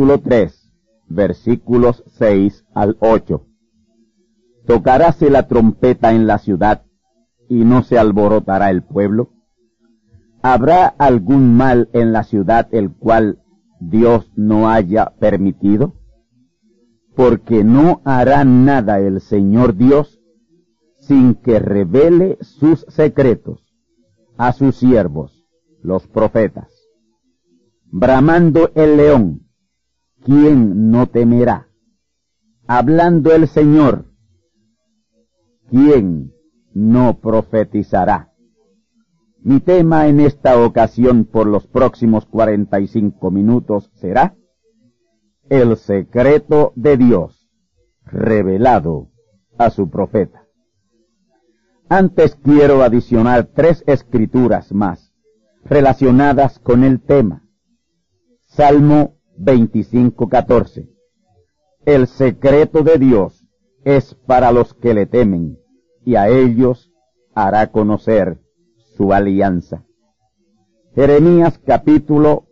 Capítulo 3 versículos 6 al 8. Tocaráse la trompeta en la ciudad y no se alborotará el pueblo. ¿Habrá algún mal en la ciudad el cual Dios no haya permitido? Porque no hará nada el Señor Dios sin que revele sus secretos a sus siervos, los profetas bramando el león, ¿quién no temerá? Hablando el Señor, ¿quién no profetizará? Mi tema en esta ocasión por los próximos 45 minutos será el secreto de Dios revelado a su profeta. Antes quiero adicionar tres escrituras más relacionadas con el tema Salmo 25:14. El secreto de Dios es para los que le temen, y a ellos hará conocer su alianza. Jeremías capítulo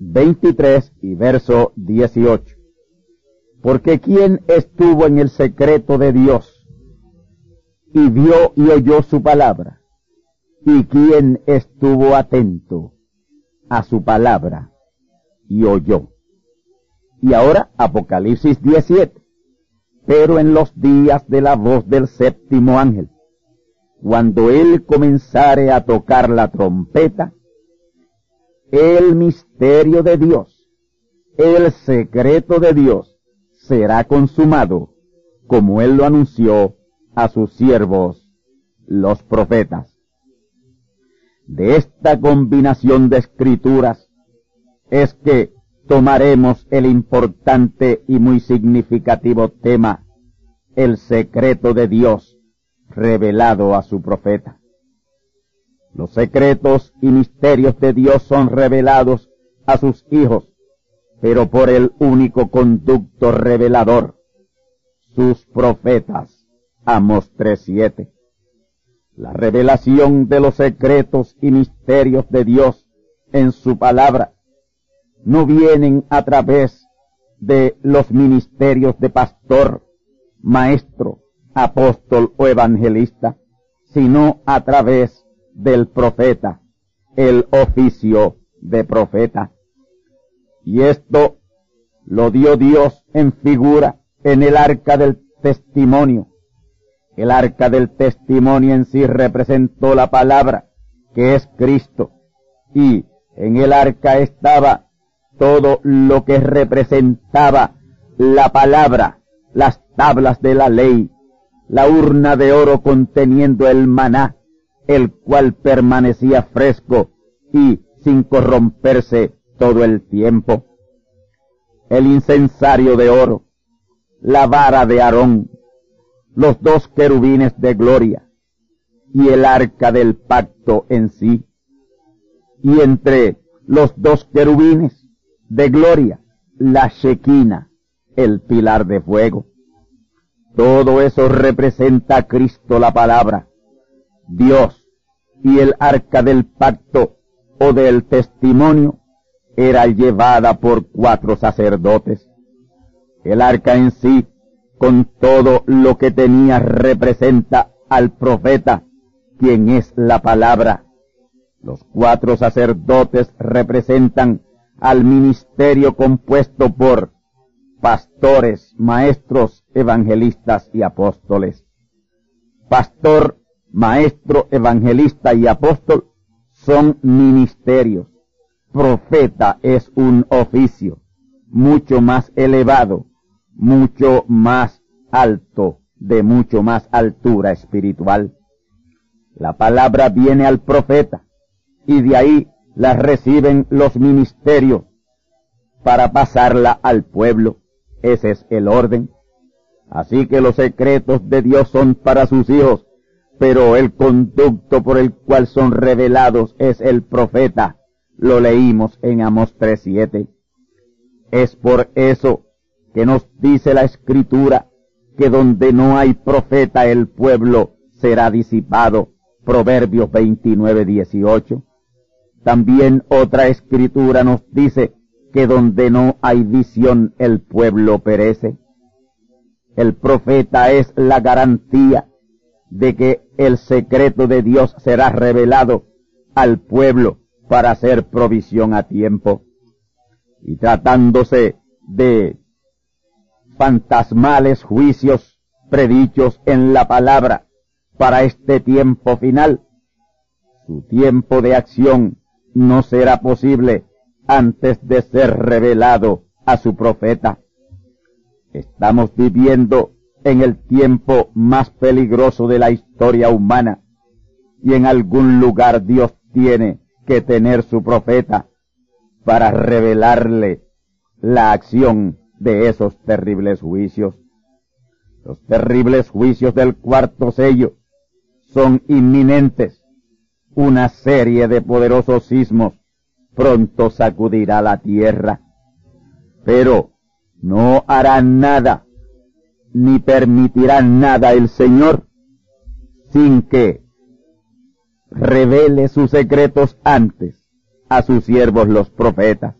23 y verso 18. Porque ¿quién estuvo en el secreto de Dios y vio y oyó su palabra? ¿Y quién estuvo atento a su palabra? Y oyó. Y ahora Apocalipsis 17. Pero en los días de la voz del séptimo ángel, cuando él comenzare a tocar la trompeta, el misterio de Dios, el secreto de Dios, será consumado, como él lo anunció a sus siervos, los profetas. De esta combinación de escrituras es que tomaremos el importante y muy significativo tema, el secreto de Dios revelado a su profeta. Los secretos y misterios de Dios son revelados a sus hijos, pero por el único conducto revelador, sus profetas. Amos 3.7. La revelación de los secretos y misterios de Dios en su palabra no vienen a través de los ministerios de pastor, maestro, apóstol o evangelista, sino a través del profeta, el oficio de profeta. Y esto lo dio Dios en figura en el arca del testimonio. El arca del testimonio en sí representó la palabra, que es Cristo, y en el arca estaba todo lo que representaba la palabra, las tablas de la ley, la urna de oro conteniendo el maná, el cual permanecía fresco y sin corromperse todo el tiempo. El incensario de oro, la vara de Aarón, los dos querubines de gloria y el arca del pacto en sí. Y entre los dos querubines de gloria, la Shequina, el pilar de fuego. Todo eso representa a Cristo la palabra, Dios y el arca del pacto o del testimonio era llevada por cuatro sacerdotes. El arca en sí, con todo lo que tenía, representa al profeta, quien es la palabra. Los cuatro sacerdotes representan al ministerio compuesto por pastores, maestros, evangelistas y apóstoles. Pastor, maestro, evangelista y apóstol son ministerios. Profeta es un oficio mucho más elevado, mucho más alto, de mucho más altura espiritual. La palabra viene al profeta y de ahí la reciben los ministerios para pasarla al pueblo. Ese es el orden. Así que los secretos de Dios son para sus hijos, pero el conducto por el cual son revelados es el profeta. Lo leímos en Amos 3.7. Es por eso que nos dice la escritura que donde no hay profeta el pueblo será disipado. Proverbios 29.18. También otra escritura nos dice que donde no hay visión el pueblo perece. El profeta es la garantía de que el secreto de Dios será revelado al pueblo para hacer provisión a tiempo. Y tratándose de fantasmales juicios predichos en la palabra para este tiempo final, su tiempo de acción no será posible antes de ser revelado a su profeta. Estamos viviendo en el tiempo más peligroso de la historia humana y en algún lugar Dios tiene que tener su profeta para revelarle la acción de esos terribles juicios. Los terribles juicios del cuarto sello son inminentes. Una serie de poderosos sismos pronto sacudirá la tierra, pero no hará nada, ni permitirá nada el Señor, sin que revele sus secretos antes a sus siervos los profetas.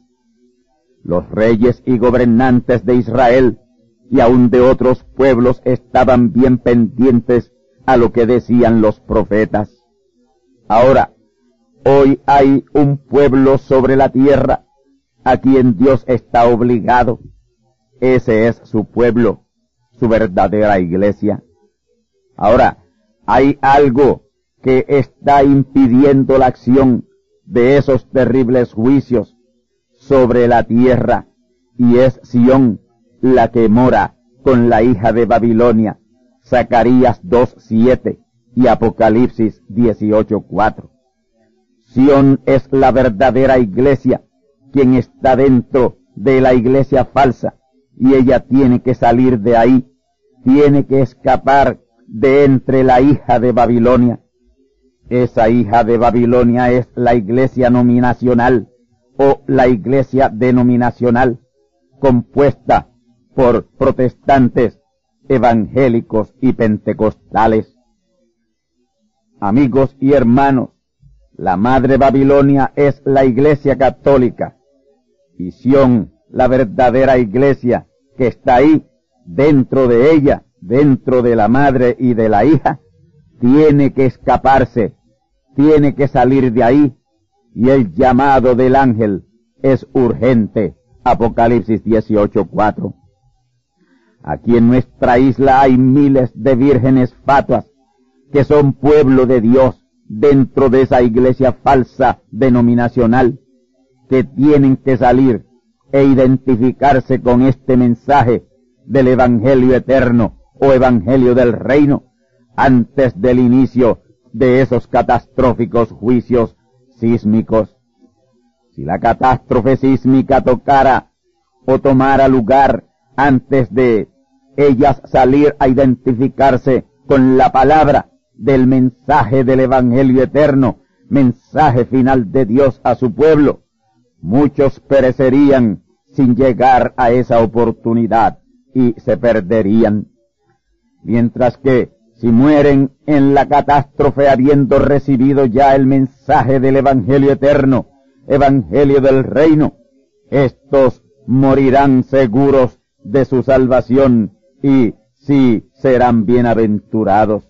Los reyes y gobernantes de Israel y aun de otros pueblos estaban bien pendientes a lo que decían los profetas. Ahora, Hoy hay un pueblo sobre la tierra a quien Dios está obligado. Ese es su pueblo, su verdadera iglesia. Ahora, hay algo que está impidiendo la acción de esos terribles juicios sobre la tierra, y es Sión la que mora con la hija de Babilonia, Zacarías 2.7 y Apocalipsis 18.4. Sión es la verdadera iglesia, quien está dentro de la iglesia falsa, y ella tiene que salir de ahí, tiene que escapar de entre la hija de Babilonia. Esa hija de Babilonia es la iglesia nominacional o la iglesia denominacional, compuesta por protestantes, evangélicos y pentecostales. Amigos y hermanos, la madre Babilonia es la iglesia católica. Y Sión, la verdadera iglesia que está ahí, dentro de ella, dentro de la madre y de la hija, tiene que escaparse, tiene que salir de ahí. Y el llamado del ángel es urgente. Apocalipsis 18:4. Aquí en nuestra isla hay miles de vírgenes fatuas que son pueblo de Dios dentro de esa iglesia falsa denominacional que tienen que salir e identificarse con este mensaje del Evangelio eterno o Evangelio del reino antes del inicio de esos catastróficos juicios sísmicos. Si la catástrofe sísmica tocara o tomara lugar antes de ellas salir a identificarse con la palabra del mensaje del Evangelio eterno, mensaje final de Dios a su pueblo, muchos perecerían sin llegar a esa oportunidad y se perderían. Mientras que si mueren en la catástrofe habiendo recibido ya el mensaje del Evangelio eterno, Evangelio del reino, estos morirán seguros de su salvación y sí serán bienaventurados.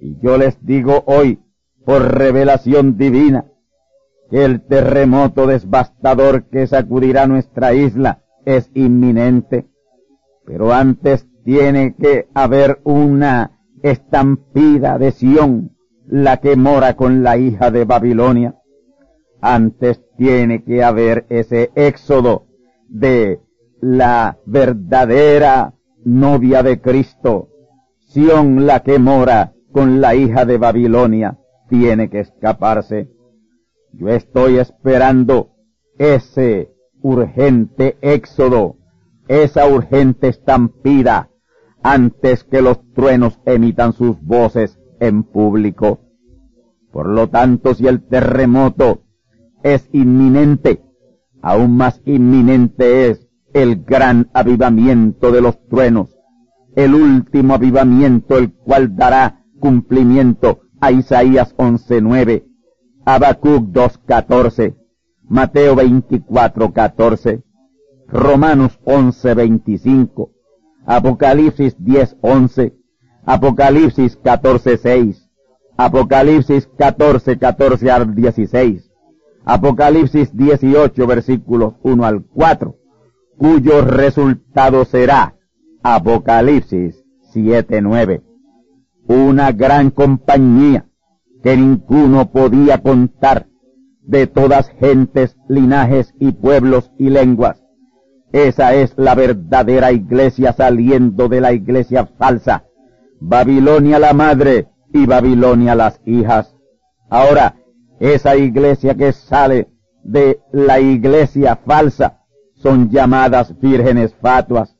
Y yo les digo hoy, por revelación divina, que el terremoto devastador que sacudirá nuestra isla es inminente, pero antes tiene que haber una estampida de Sión, la que mora con la hija de Babilonia. Antes tiene que haber ese éxodo de la verdadera novia de Cristo. Sión, la que mora con la hija de Babilonia, tiene que escaparse. Yo estoy esperando ese urgente éxodo, esa urgente estampida, antes que los truenos emitan sus voces en público. Por lo tanto, si el terremoto es inminente, aún más inminente es el gran avivamiento de los truenos, el último avivamiento el cual dará cumplimiento a Isaías 11.9, Habacuc 2.14, Mateo 24.14, Romanos 11.25, Apocalipsis 10.11, Apocalipsis 14.6, Apocalipsis 14.14 al 16, Apocalipsis 18 versículos 1 al 4, cuyo resultado será Apocalipsis 7.9 una gran compañía que ninguno podía contar, de todas gentes, linajes y pueblos y lenguas. Esa es la verdadera iglesia saliendo de la iglesia falsa. Babilonia la madre y Babilonia las hijas. Ahora, esa iglesia que sale de la iglesia falsa son llamadas vírgenes fatuas,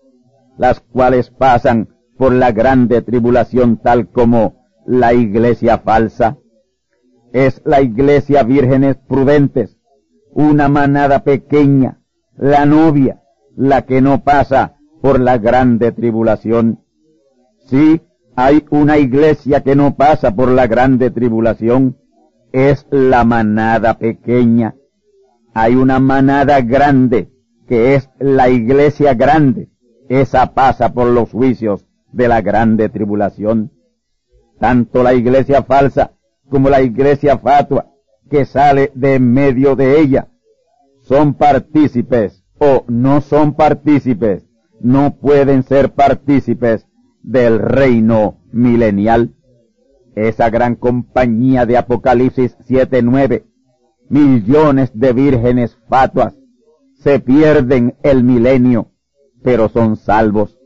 las cuales pasan por la grande tribulación tal como la iglesia falsa. Es la iglesia vírgenes prudentes, una manada pequeña, la novia, la que no pasa por la grande tribulación. Sí, hay una iglesia que no pasa por la grande tribulación, es la manada pequeña. Hay una manada grande, que es la iglesia grande, esa pasa por los juicios de la grande tribulación. Tanto la iglesia falsa como la iglesia fatua que sale de medio de ella son partícipes o no son partícipes, no pueden ser partícipes del reino milenial. Esa gran compañía de Apocalipsis 7-9, millones de vírgenes fatuas, se pierden el milenio, pero son salvos.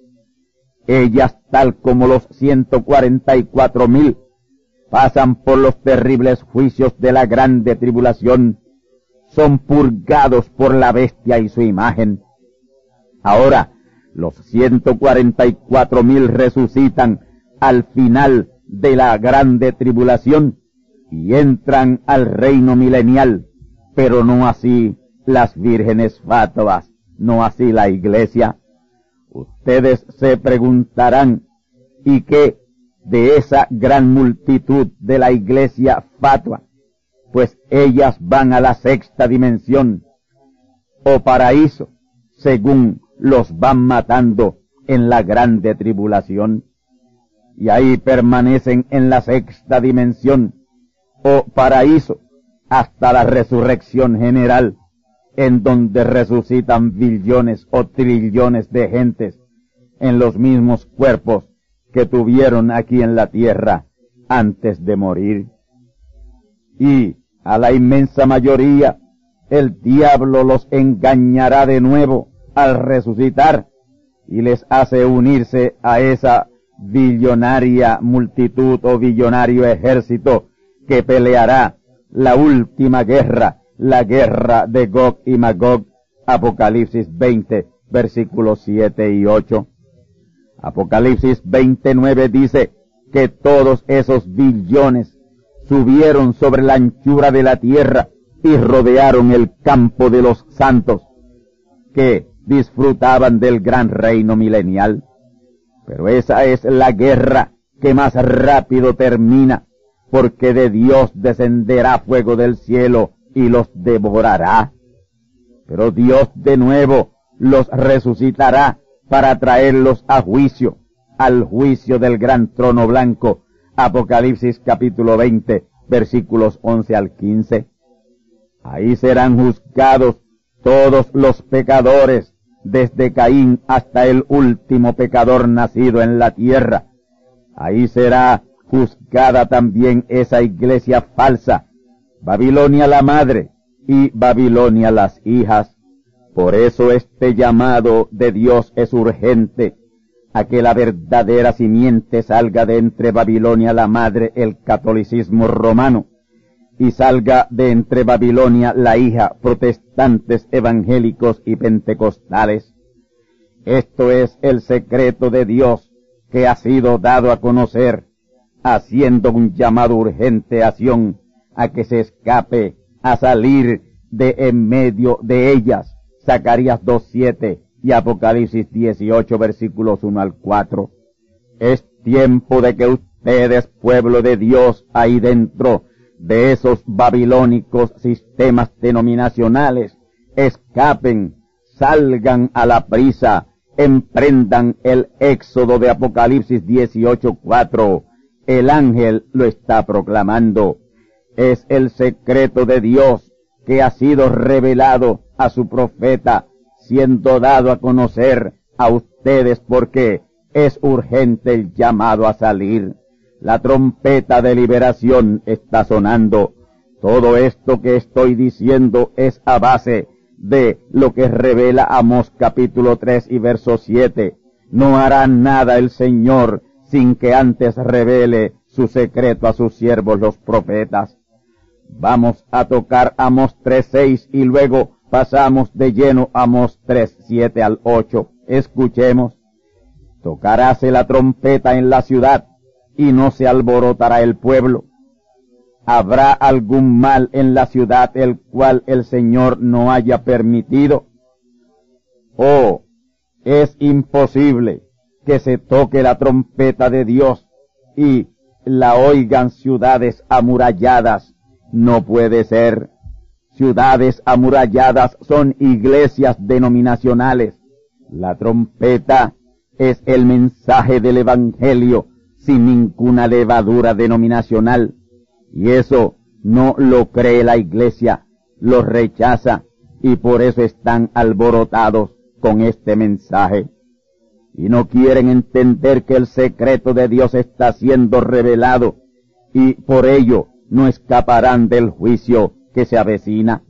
Ellas, tal como los 144 mil, pasan por los terribles juicios de la grande tribulación, son purgados por la bestia y su imagen. Ahora, los 144 mil resucitan al final de la grande tribulación y entran al reino milenial, pero no así las vírgenes fatuas, no así la iglesia. Ustedes se preguntarán, ¿y qué de esa gran multitud de la iglesia fatua? Pues ellas van a la sexta dimensión o paraíso, según los van matando en la grande tribulación. Y ahí permanecen en la sexta dimensión o paraíso hasta la resurrección general en donde resucitan billones o trillones de gentes en los mismos cuerpos que tuvieron aquí en la tierra antes de morir. Y a la inmensa mayoría el diablo los engañará de nuevo al resucitar y les hace unirse a esa billonaria multitud o billonario ejército que peleará la última guerra, la guerra de Gog y Magog, Apocalipsis 20, versículos 7 y 8. Apocalipsis 29 dice que todos esos billones subieron sobre la anchura de la tierra y rodearon el campo de los santos, que disfrutaban del gran reino milenial. Pero esa es la guerra que más rápido termina, porque de Dios descenderá fuego del cielo y los devorará. Pero Dios de nuevo los resucitará para traerlos a juicio, al juicio del gran trono blanco. Apocalipsis capítulo 20, versículos 11 al 15. Ahí serán juzgados todos los pecadores, desde Caín hasta el último pecador nacido en la tierra. Ahí será juzgada también esa iglesia falsa, Babilonia la madre y Babilonia las hijas. Por eso este llamado de Dios es urgente, a que la verdadera simiente salga de entre Babilonia la madre, el catolicismo romano, y salga de entre Babilonia la hija, protestantes evangélicos y pentecostales. Esto es el secreto de Dios que ha sido dado a conocer, haciendo un llamado urgente a a que se escape, a salir de en medio de ellas. Zacarías 2.7 y Apocalipsis 18 versículos 1 al 4. Es tiempo de que ustedes, pueblo de Dios, ahí dentro de esos babilónicos sistemas denominacionales, escapen, salgan a la prisa, emprendan el éxodo de Apocalipsis 18.4. El ángel lo está proclamando. Es el secreto de Dios que ha sido revelado a su profeta siendo dado a conocer a ustedes porque es urgente el llamado a salir. La trompeta de liberación está sonando. Todo esto que estoy diciendo es a base de lo que revela Amos capítulo 3 y verso 7. No hará nada el Señor sin que antes revele su secreto a sus siervos los profetas. Vamos a tocar Amos 3.6 y luego pasamos de lleno a Amos 3, 7 al 8. Escuchemos. Tocaráse la trompeta en la ciudad y no se alborotará el pueblo. ¿Habrá algún mal en la ciudad el cual el Señor no haya permitido? Oh, es imposible que se toque la trompeta de Dios y la oigan ciudades amuralladas. No puede ser. Ciudades amuralladas son iglesias denominacionales. La trompeta es el mensaje del Evangelio sin ninguna levadura denominacional. Y eso no lo cree la iglesia, lo rechaza y por eso están alborotados con este mensaje. Y no quieren entender que el secreto de Dios está siendo revelado y por ello no escaparán del juicio que se avecina.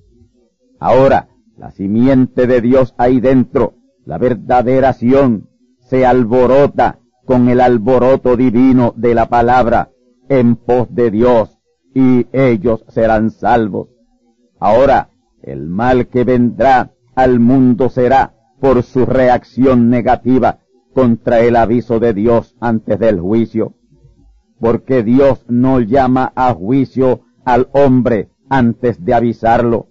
Ahora, la simiente de Dios ahí dentro, la verdadera Sión, se alborota con el alboroto divino de la palabra en pos de Dios, y ellos serán salvos. Ahora, el mal que vendrá al mundo será por su reacción negativa contra el aviso de Dios antes del juicio, porque Dios no llama a juicio al hombre antes de avisarlo,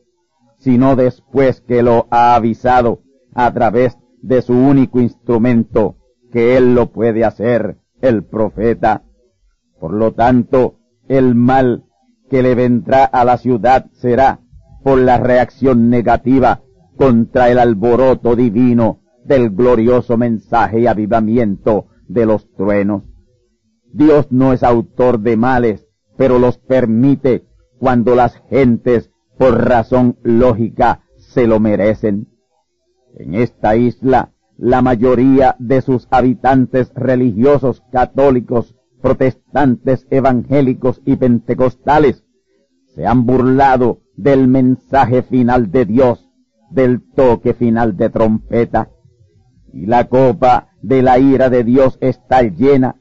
sino después que lo ha avisado a través de su único instrumento, que él lo puede hacer, el profeta. Por lo tanto, el mal que le vendrá a la ciudad será por la reacción negativa contra el alboroto divino del glorioso mensaje y avivamiento de los truenos. Dios no es autor de males, pero los permite cuando las gentes, por razón lógica, se lo merecen. En esta isla, la mayoría de sus habitantes religiosos católicos, protestantes, evangélicos y pentecostales se han burlado del mensaje final de Dios, del toque final de trompeta. Y la copa de la ira de Dios está llena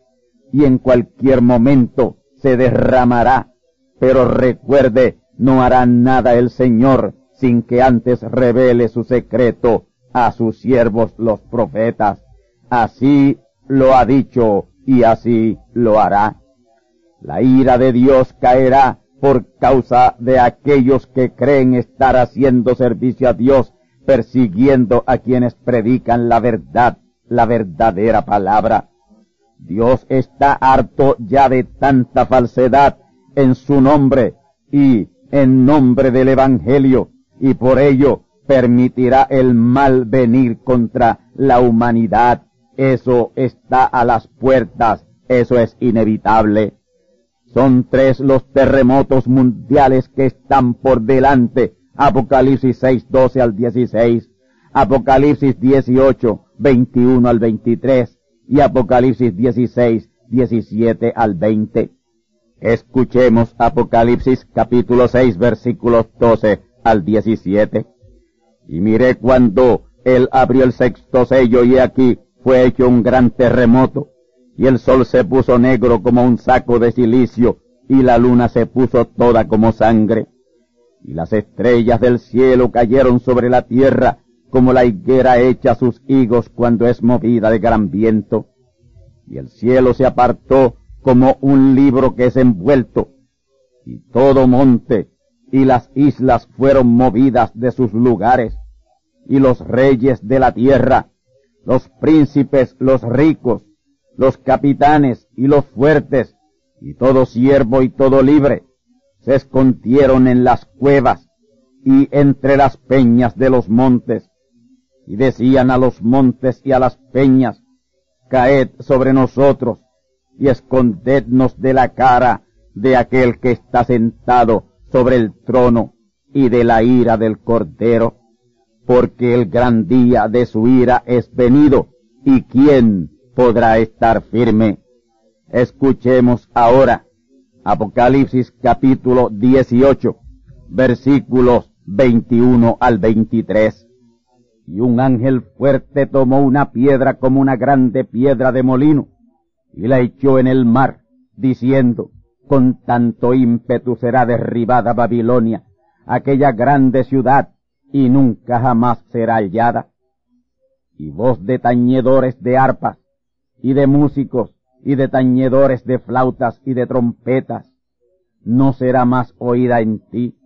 y en cualquier momento se derramará. Pero recuerde, no hará nada el Señor sin que antes revele su secreto a sus siervos los profetas. Así lo ha dicho y así lo hará. La ira de Dios caerá por causa de aquellos que creen estar haciendo servicio a Dios, persiguiendo a quienes predican la verdad, la verdadera palabra. Dios está harto ya de tanta falsedad en su nombre y en nombre del Evangelio, y por ello permitirá el mal venir contra la humanidad. Eso está a las puertas, eso es inevitable. Son tres los terremotos mundiales que están por delante. Apocalipsis 6, 12 al 16, Apocalipsis 18, 21 al 23 y Apocalipsis 16, 17 al 20. Escuchemos Apocalipsis capítulo 6 versículos 12 al 17. Y miré cuando él abrió el sexto sello y aquí fue hecho un gran terremoto y el sol se puso negro como un saco de silicio, y la luna se puso toda como sangre. Y las estrellas del cielo cayeron sobre la tierra, como la higuera echa sus higos cuando es movida de gran viento. Y el cielo se apartó como un libro que es envuelto, y todo monte y las islas fueron movidas de sus lugares, y los reyes de la tierra, los príncipes, los ricos, los capitanes y los fuertes, y todo siervo y todo libre, se escondieron en las cuevas y entre las peñas de los montes, y decían a los montes y a las peñas, caed sobre nosotros y escondednos de la cara de aquel que está sentado sobre el trono y de la ira del Cordero, porque el gran día de su ira es venido, y quién podrá estar firme. Escuchemos ahora Apocalipsis capítulo 18, versículos 21 al 23. Y un ángel fuerte tomó una piedra como una grande piedra de molino y la echó en el mar, diciendo, con tanto ímpetu será derribada Babilonia, aquella grande ciudad, y nunca jamás será hallada. Y voz de tañedores de arpas y de músicos y de tañedores de flautas y de trompetas, no será más oída en ti,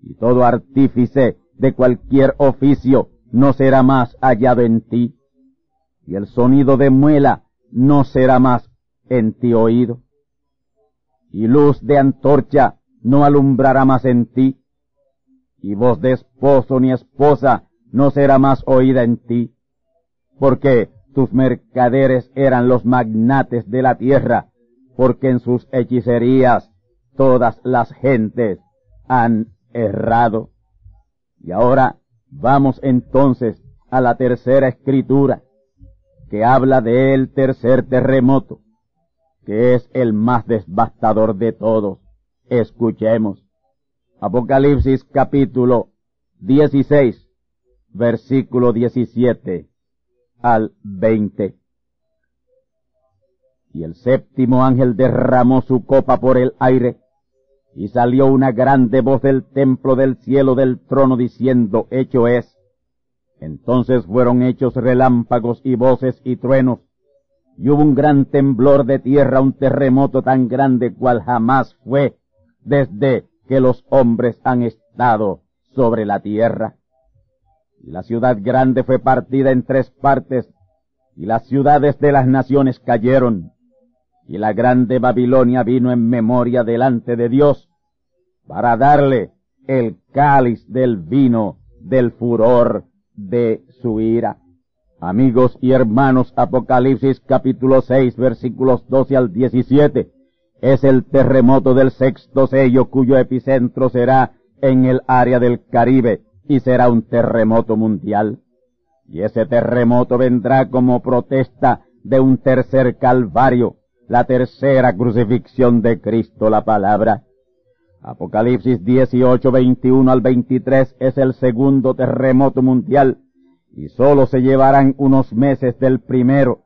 y todo artífice de cualquier oficio no será más hallado en ti, y el sonido de muela no será más en ti oído, y luz de antorcha no alumbrará más en ti, y voz de esposo ni esposa no será más oída en ti, porque tus mercaderes eran los magnates de la tierra, porque en sus hechicerías todas las gentes han errado. Y ahora vamos entonces a la tercera escritura, que habla del tercer terremoto, que es el más devastador de todos. Escuchemos. Apocalipsis capítulo 16, versículo 17 al 20. Y el séptimo ángel derramó su copa por el aire, y salió una grande voz del templo del cielo del trono diciendo, hecho es. Entonces fueron hechos relámpagos y voces y truenos, y hubo un gran temblor de tierra, un terremoto tan grande cual jamás fue desde que los hombres han estado sobre la tierra. Y la ciudad grande fue partida en tres partes, y las ciudades de las naciones cayeron, y la grande Babilonia vino en memoria delante de Dios, para darle el cáliz del vino del furor de su ira. Amigos y hermanos, Apocalipsis capítulo 6 versículos 12 al 17 es el terremoto del sexto sello cuyo epicentro será en el área del Caribe y será un terremoto mundial. Y ese terremoto vendrá como protesta de un tercer calvario, la tercera crucifixión de Cristo la palabra. Apocalipsis 18, 21 al 23 es el segundo terremoto mundial y solo se llevarán unos meses del primero.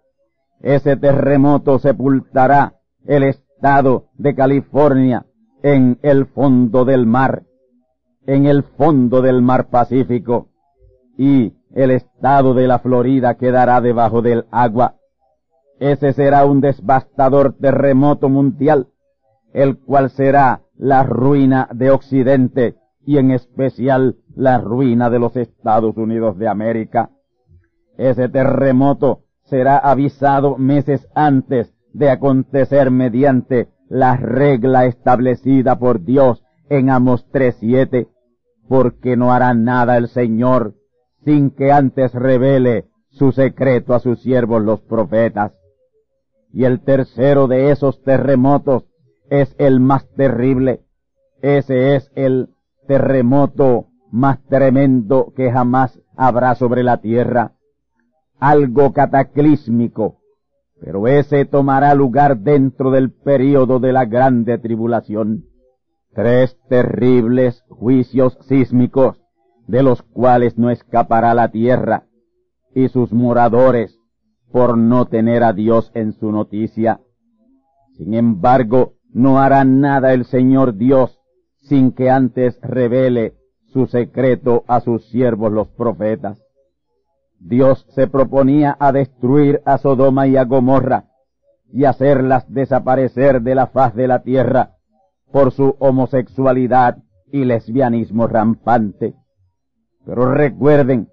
ese terremoto sepultará el estado de California en el fondo del mar, en el fondo del mar Pacífico, y el estado de la Florida quedará debajo del agua. Ese será un devastador terremoto mundial, el cual será la ruina de Occidente y en especial la ruina de los Estados Unidos de América. Ese terremoto será avisado meses antes de acontecer mediante la regla establecida por Dios en Amos 3.7, porque no hará nada el Señor sin que antes revele su secreto a sus siervos los profetas. Y el tercero de esos terremotos es el más terrible. Ese es el terremoto más tremendo que jamás habrá sobre la tierra. Algo cataclísmico. Pero ese tomará lugar dentro del período de la grande tribulación. Tres terribles juicios sísmicos, de los cuales no escapará la tierra y sus moradores por no tener a Dios en su noticia. Sin embargo, no hará nada el Señor Dios sin que antes revele su secreto a sus siervos los profetas. Dios se proponía a destruir a Sodoma y a Gomorra y hacerlas desaparecer de la faz de la tierra por su homosexualidad y lesbianismo rampante. Pero recuerden,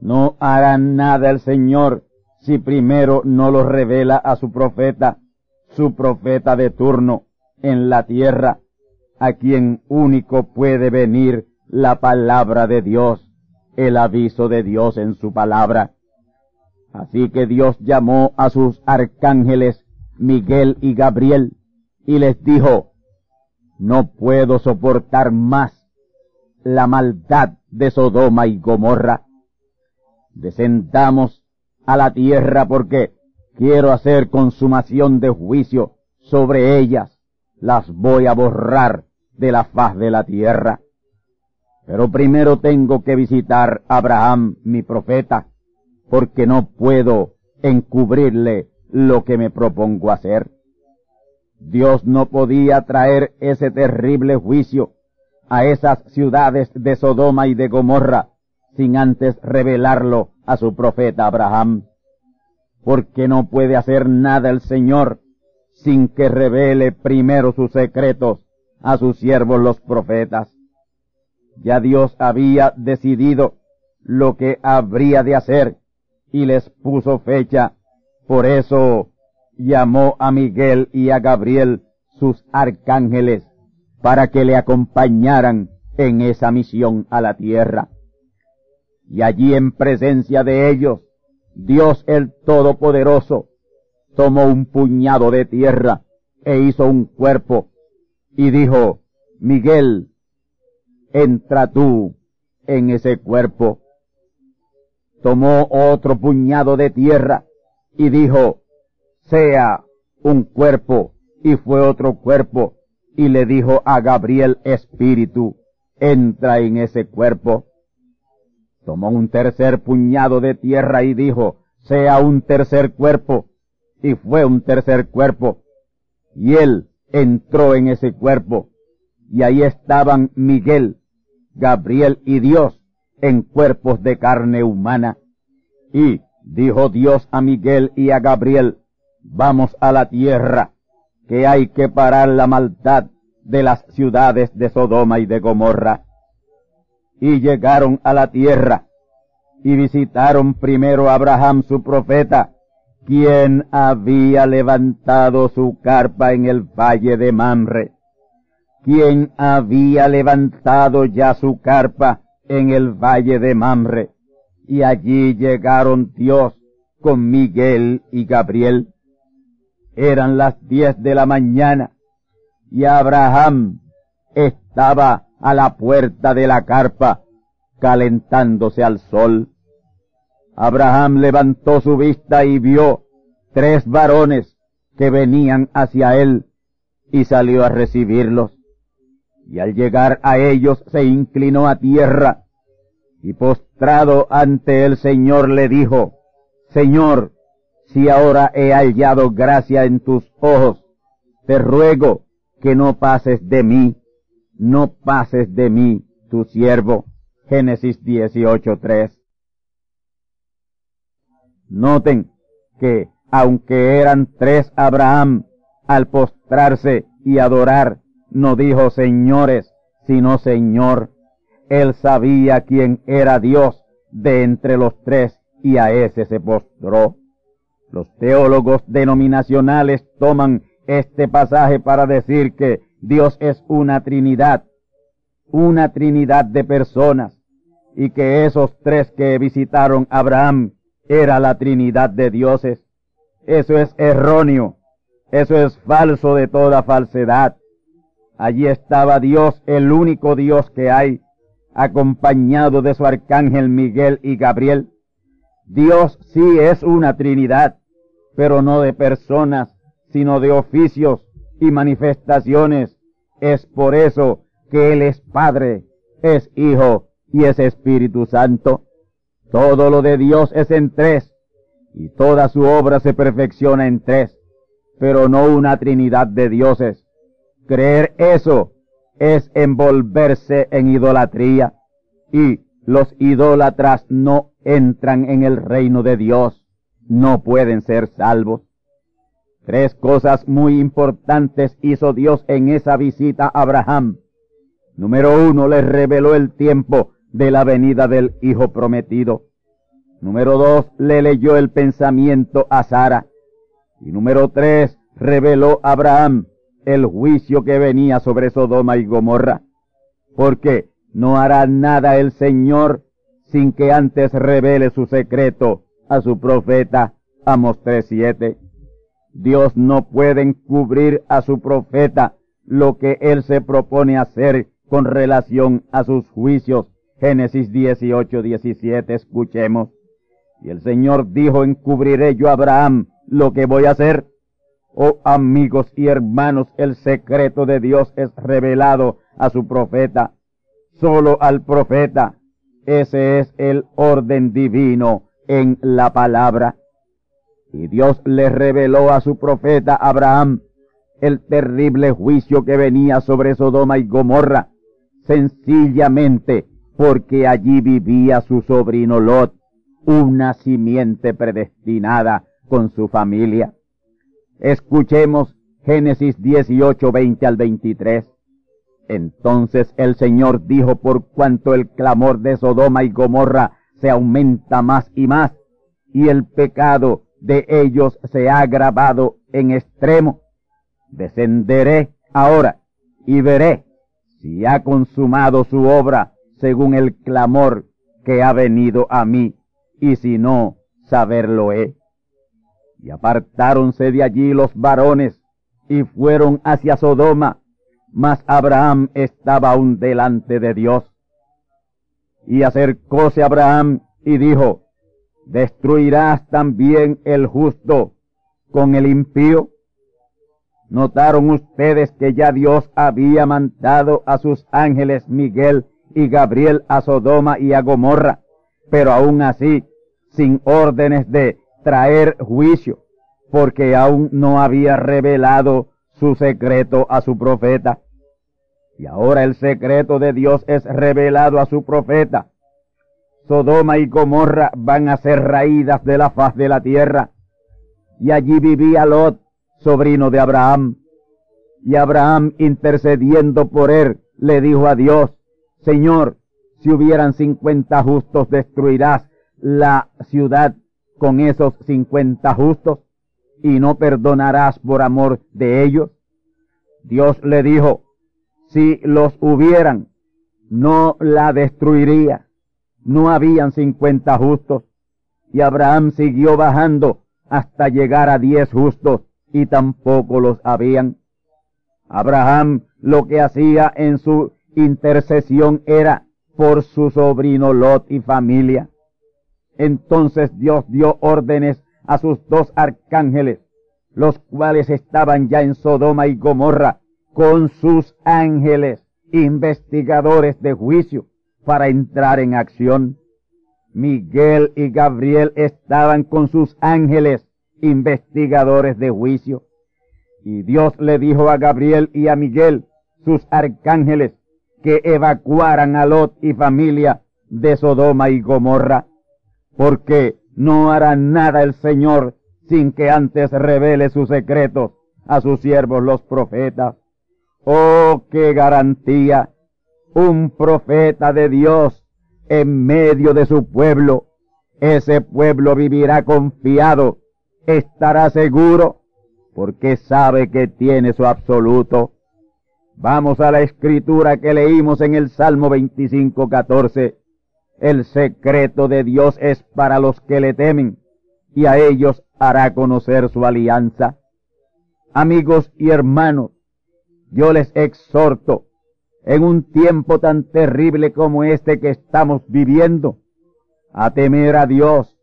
no hará nada el Señor si primero no lo revela a su profeta, su profeta de turno en la tierra, a quien único puede venir la palabra de Dios, el aviso de Dios en su palabra. Así que Dios llamó a sus arcángeles Miguel y Gabriel y les dijo, no puedo soportar más la maldad de Sodoma y Gomorra. Descendamos a la tierra porque quiero hacer consumación de juicio sobre ellas. Las voy a borrar de la faz de la tierra. Pero primero tengo que visitar a Abraham, mi profeta, porque no puedo encubrirle lo que me propongo hacer. Dios no podía traer ese terrible juicio a esas ciudades de Sodoma y de Gomorra sin antes revelarlo a su profeta Abraham, porque no puede hacer nada el Señor sin que revele primero sus secretos a sus siervos los profetas. Ya Dios había decidido lo que habría de hacer y les puso fecha. Por eso llamó a Miguel y a Gabriel sus arcángeles para que le acompañaran en esa misión a la tierra. Y allí en presencia de ellos, Dios el Todopoderoso tomó un puñado de tierra e hizo un cuerpo y dijo, Miguel, entra tú en ese cuerpo. Tomó otro puñado de tierra y dijo, sea un cuerpo, y fue otro cuerpo, y le dijo a Gabriel Espíritu, entra en ese cuerpo. Tomó un tercer puñado de tierra y dijo, sea un tercer cuerpo, y fue un tercer cuerpo. Y él entró en ese cuerpo, y ahí estaban Miguel, Gabriel y Dios en cuerpos de carne humana. Y dijo Dios a Miguel y a Gabriel, vamos a la tierra, que hay que parar la maldad de las ciudades de Sodoma y de Gomorra. Y llegaron a la tierra, y visitaron primero a Abraham su profeta, quien había levantado su carpa en el valle de Mamre, quien había levantado ya su carpa en el valle de Mamre, y allí llegaron Dios con Miguel y Gabriel. Eran las diez de la mañana, y Abraham estaba a la puerta de la carpa, calentándose al sol. Abraham levantó su vista y vio tres varones que venían hacia él y salió a recibirlos. Y al llegar a ellos se inclinó a tierra y postrado ante el Señor le dijo, Señor, si ahora he hallado gracia en tus ojos, te ruego que no pases de mí, no pases de mí, tu siervo. Génesis 18.3. Noten que, aunque eran tres Abraham, al postrarse y adorar, no dijo señores, sino Señor. Él sabía quién era Dios de entre los tres y a ese se postró. Los teólogos denominacionales toman este pasaje para decir que Dios es una Trinidad, una Trinidad de personas, y que esos tres que visitaron Abraham era la Trinidad de dioses. Eso es erróneo, eso es falso de toda falsedad. Allí estaba Dios, el único Dios que hay, acompañado de su arcángel Miguel y Gabriel. Dios sí es una Trinidad, pero no de personas, sino de oficios y manifestaciones. Es por eso que Él es Padre, es Hijo y es Espíritu Santo. Todo lo de Dios es en tres, y toda su obra se perfecciona en tres, pero no una trinidad de dioses. Creer eso es envolverse en idolatría, y los idólatras no entran en el reino de Dios, no pueden ser salvos. Tres cosas muy importantes hizo Dios en esa visita a Abraham. Número uno, le reveló el tiempo de la venida del Hijo prometido. Número dos, le leyó el pensamiento a Sara. Y número tres, reveló a Abraham el juicio que venía sobre Sodoma y Gomorra. Porque no hará nada el Señor sin que antes revele su secreto a su profeta Amos 3.7. Dios no puede encubrir a su profeta lo que él se propone hacer con relación a sus juicios Génesis 18, 17, escuchemos. Y el Señor dijo, encubriré yo a Abraham lo que voy a hacer. Oh amigos y hermanos, el secreto de Dios es revelado a su profeta, solo al profeta. Ese es el orden divino en la palabra. Y Dios le reveló a su profeta Abraham el terrible juicio que venía sobre Sodoma y Gomorra, sencillamente porque allí vivía su sobrino Lot, una simiente predestinada con su familia. Escuchemos Génesis 18, 20 al 23. Entonces el Señor dijo, por cuanto el clamor de Sodoma y Gomorra se aumenta más y más, y el pecado de ellos se ha agravado en extremo, descenderé ahora y veré si ha consumado su obra según el clamor que ha venido a mí, y si no, saberlo he. Y apartáronse de allí los varones, y fueron hacia Sodoma, mas Abraham estaba aún delante de Dios. Y acercóse Abraham y dijo, ¿destruirás también el justo con el impío? Notaron ustedes que ya Dios había mandado a sus ángeles Miguel y Gabriel a Sodoma y a Gomorra, pero aún así, sin órdenes de traer juicio, porque aún no había revelado su secreto a su profeta. Y ahora el secreto de Dios es revelado a su profeta. Sodoma y Gomorra van a ser raídas de la faz de la tierra. Y allí vivía Lot, sobrino de Abraham. Y Abraham, intercediendo por él, le dijo a Dios, Señor, si hubieran cincuenta justos, destruirás la ciudad con esos cincuenta justos y no perdonarás por amor de ellos. Dios le dijo, si los hubieran, no la destruiría. No habían cincuenta justos. Y Abraham siguió bajando hasta llegar a diez justos y tampoco los habían. Abraham lo que hacía en su intercesión era por su sobrino Lot y familia. Entonces Dios dio órdenes a sus dos arcángeles, los cuales estaban ya en Sodoma y Gomorra, con sus ángeles investigadores de juicio para entrar en acción. Miguel y Gabriel estaban con sus ángeles investigadores de juicio. Y Dios le dijo a Gabriel y a Miguel, sus arcángeles, que evacuaran a Lot y familia de Sodoma y Gomorra, porque no hará nada el Señor sin que antes revele sus secretos a sus siervos los profetas. Oh, qué garantía. Un profeta de Dios en medio de su pueblo. Ese pueblo vivirá confiado, estará seguro, porque sabe que tiene su absoluto. Vamos a la escritura que leímos en el Salmo 25, 14. El secreto de Dios es para los que le temen, y a ellos hará conocer su alianza. Amigos y hermanos, yo les exhorto, en un tiempo tan terrible como este que estamos viviendo, a temer a Dios,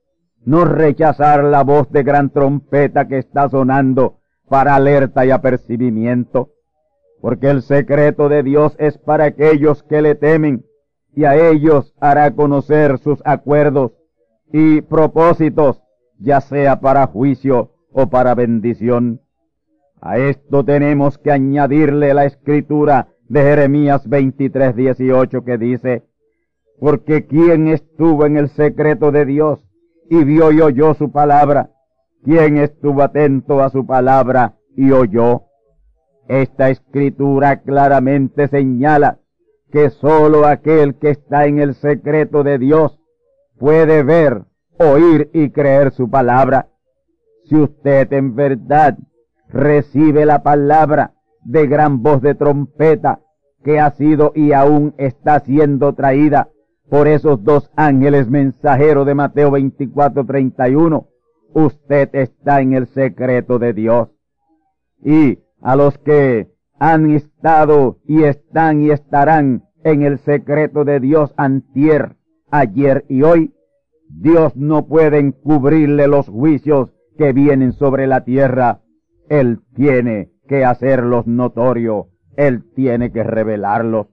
no rechazar la voz de gran trompeta que está sonando para alerta y apercibimiento, porque el secreto de Dios es para aquellos que le temen, y a ellos hará conocer sus acuerdos y propósitos, ya sea para juicio o para bendición. A esto tenemos que añadirle la escritura de Jeremías 23, 18 que dice, porque ¿quién estuvo en el secreto de Dios y vio y oyó su palabra? ¿Quién estuvo atento a su palabra y oyó? Esta escritura claramente señala que sólo aquel que está en el secreto de Dios puede ver, oír y creer su palabra. Si usted en verdad recibe la palabra de gran voz de trompeta que ha sido y aún está siendo traída por esos dos ángeles mensajeros de Mateo 24:31. Usted está en el secreto de Dios. Y a los que han estado y están y estarán en el secreto de Dios antier, ayer y hoy, Dios no puede encubrirle los juicios que vienen sobre la tierra él tiene que hacerlos notorio, Él tiene que revelarlos.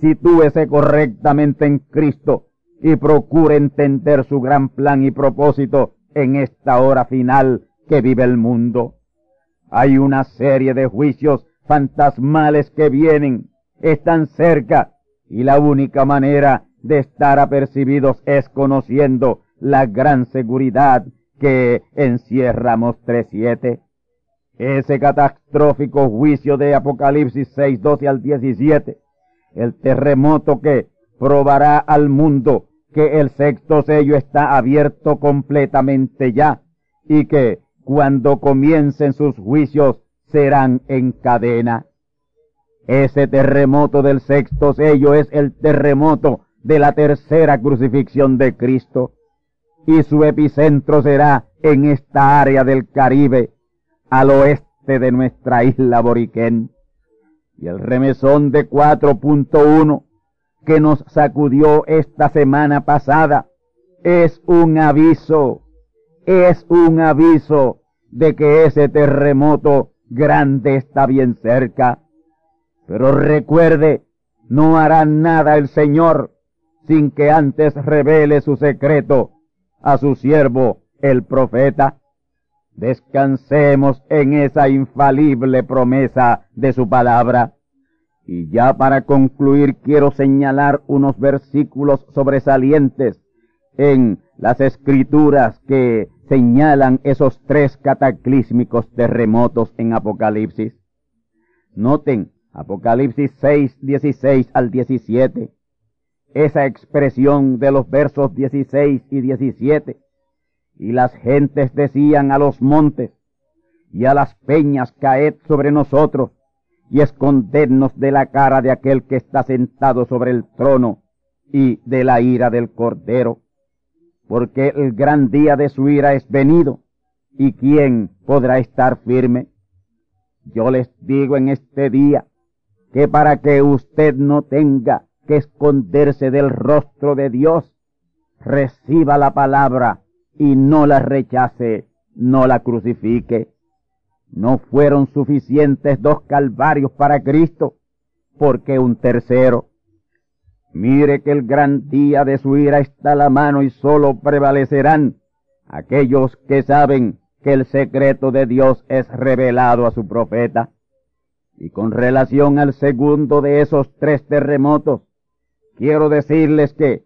Sitúese correctamente en Cristo y procure entender su gran plan y propósito en esta hora final que vive el mundo. Hay una serie de juicios fantasmales que vienen, están cerca, y la única manera de estar apercibidos es conociendo la gran seguridad que encierramos 3.7 ese catastrófico juicio de Apocalipsis 6, 12 al 17, el terremoto que probará al mundo que el sexto sello está abierto completamente ya y que cuando comiencen sus juicios serán en cadena. Ese terremoto del sexto sello es el terremoto de la tercera crucifixión de Cristo y su epicentro será en esta área del Caribe al oeste de nuestra isla Boriquén. Y el remesón de 4.1 que nos sacudió esta semana pasada es un aviso, es un aviso de que ese terremoto grande está bien cerca. Pero recuerde, no hará nada el Señor sin que antes revele su secreto a su siervo, el profeta. Descansemos en esa infalible promesa de su palabra. Y ya para concluir quiero señalar unos versículos sobresalientes en las escrituras que señalan esos tres cataclísmicos terremotos en Apocalipsis. Noten Apocalipsis 6, 16 al 17. Esa expresión de los versos 16 y 17 y las gentes decían a los montes y a las peñas, caed sobre nosotros y escondednos de la cara de aquel que está sentado sobre el trono y de la ira del Cordero, porque el gran día de su ira es venido, y quién podrá estar firme. Yo les digo en este día que para que usted no tenga que esconderse del rostro de Dios, reciba la palabra y no la rechace, no la crucifique. No fueron suficientes dos calvarios para Cristo, porque un tercero. Mire que el gran día de su ira está a la mano y solo prevalecerán aquellos que saben que el secreto de Dios es revelado a su profeta. Y con relación al segundo de esos tres terremotos, quiero decirles que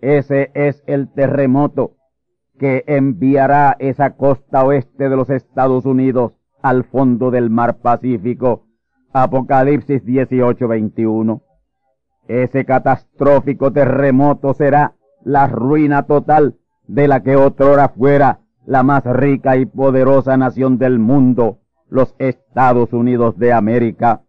ese es el terremoto que enviará esa costa oeste de los Estados Unidos al fondo del mar Pacífico. Apocalipsis 18:21. Ese catastrófico terremoto será la ruina total de la que otrora fuera la más rica y poderosa nación del mundo, los Estados Unidos de América.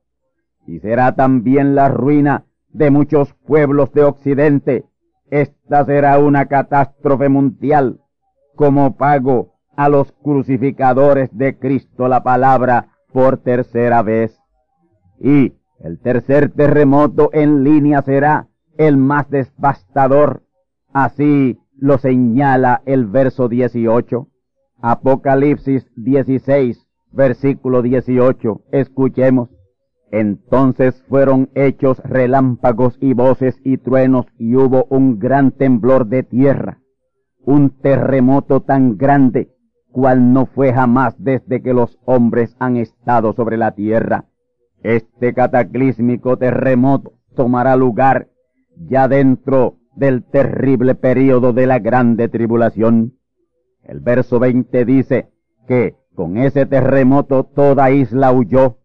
Y será también la ruina de muchos pueblos de Occidente. Esta será una catástrofe mundial como pago a los crucificadores de Cristo la palabra por tercera vez. Y el tercer terremoto en línea será el más devastador. Así lo señala el verso 18. Apocalipsis 16, versículo 18. Escuchemos. Entonces fueron hechos relámpagos y voces y truenos y hubo un gran temblor de tierra un terremoto tan grande cual no fue jamás desde que los hombres han estado sobre la tierra. Este cataclísmico terremoto tomará lugar ya dentro del terrible período de la grande tribulación. El verso 20 dice que con ese terremoto toda isla huyó,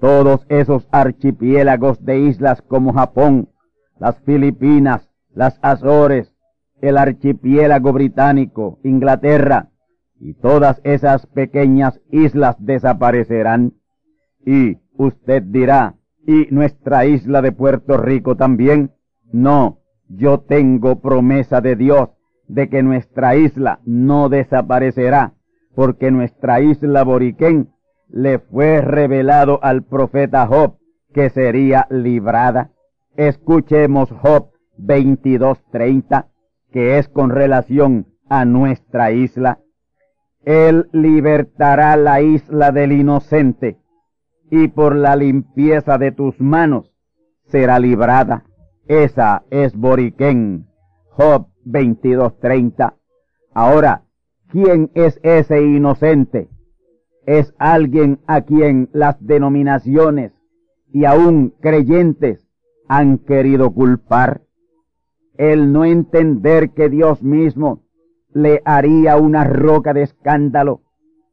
todos esos archipiélagos de islas como Japón, las Filipinas, las Azores, el archipiélago británico, Inglaterra, y todas esas pequeñas islas desaparecerán. Y usted dirá, ¿y nuestra isla de Puerto Rico también? No, yo tengo promesa de Dios de que nuestra isla no desaparecerá, porque nuestra isla Boriquén le fue revelado al profeta Job que sería librada. Escuchemos Job 22:30 que es con relación a nuestra isla. Él libertará la isla del inocente y por la limpieza de tus manos será librada. Esa es Boriquén. Job 22:30. Ahora, ¿quién es ese inocente? Es alguien a quien las denominaciones y aún creyentes han querido culpar el no entender que Dios mismo le haría una roca de escándalo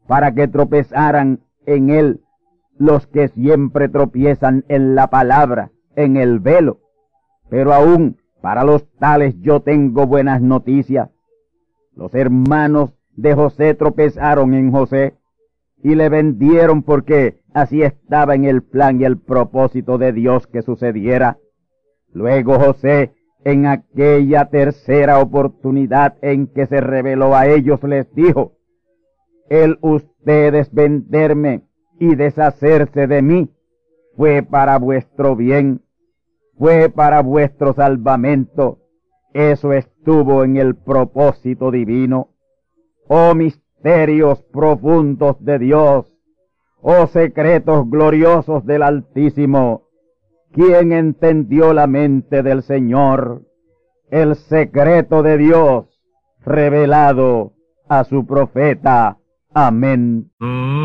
para que tropezaran en él los que siempre tropiezan en la palabra, en el velo. Pero aún para los tales yo tengo buenas noticias. Los hermanos de José tropezaron en José y le vendieron porque así estaba en el plan y el propósito de Dios que sucediera. Luego José en aquella tercera oportunidad en que se reveló a ellos, les dijo, el ustedes venderme y deshacerse de mí fue para vuestro bien, fue para vuestro salvamento. Eso estuvo en el propósito divino. Oh misterios profundos de Dios, oh secretos gloriosos del Altísimo, ¿Quién entendió la mente del Señor? El secreto de Dios revelado a su profeta. Amén. Amigos